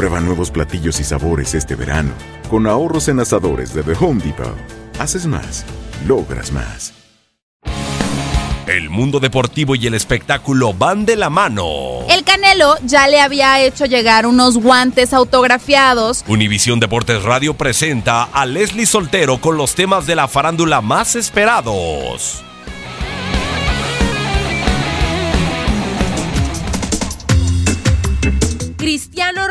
Prueba nuevos platillos y sabores este verano, con ahorros en asadores de The Home Depot. Haces más, logras más. El mundo deportivo y el espectáculo van de la mano. El Canelo ya le había hecho llegar unos guantes autografiados. Univisión Deportes Radio presenta a Leslie Soltero con los temas de la farándula más esperados.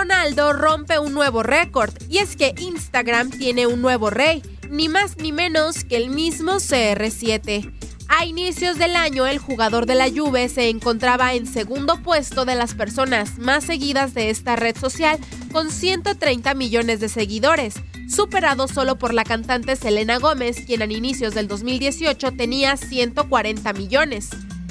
Ronaldo rompe un nuevo récord y es que Instagram tiene un nuevo rey, ni más ni menos que el mismo CR7. A inicios del año, el jugador de la Juve se encontraba en segundo puesto de las personas más seguidas de esta red social, con 130 millones de seguidores, superado solo por la cantante Selena Gómez, quien a inicios del 2018 tenía 140 millones.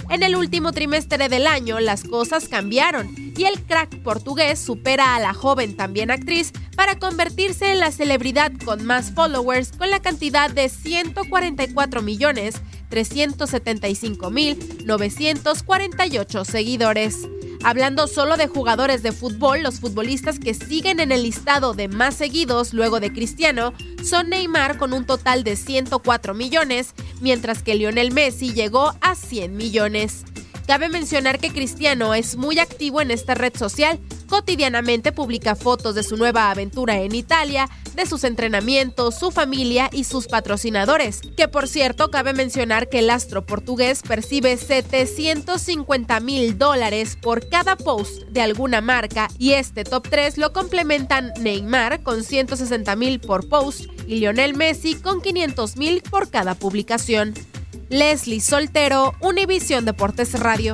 En el último trimestre del año las cosas cambiaron y el crack portugués supera a la joven también actriz para convertirse en la celebridad con más followers con la cantidad de 144 millones 375.948 seguidores. Hablando solo de jugadores de fútbol, los futbolistas que siguen en el listado de más seguidos luego de Cristiano son Neymar con un total de 104 millones, mientras que Lionel Messi llegó a 100 millones. Cabe mencionar que Cristiano es muy activo en esta red social. Cotidianamente publica fotos de su nueva aventura en Italia, de sus entrenamientos, su familia y sus patrocinadores. Que por cierto, cabe mencionar que el astro portugués percibe 750 mil dólares por cada post de alguna marca y este top 3 lo complementan Neymar con 160 mil por post y Lionel Messi con 500 mil por cada publicación. Leslie Soltero, Univisión Deportes Radio.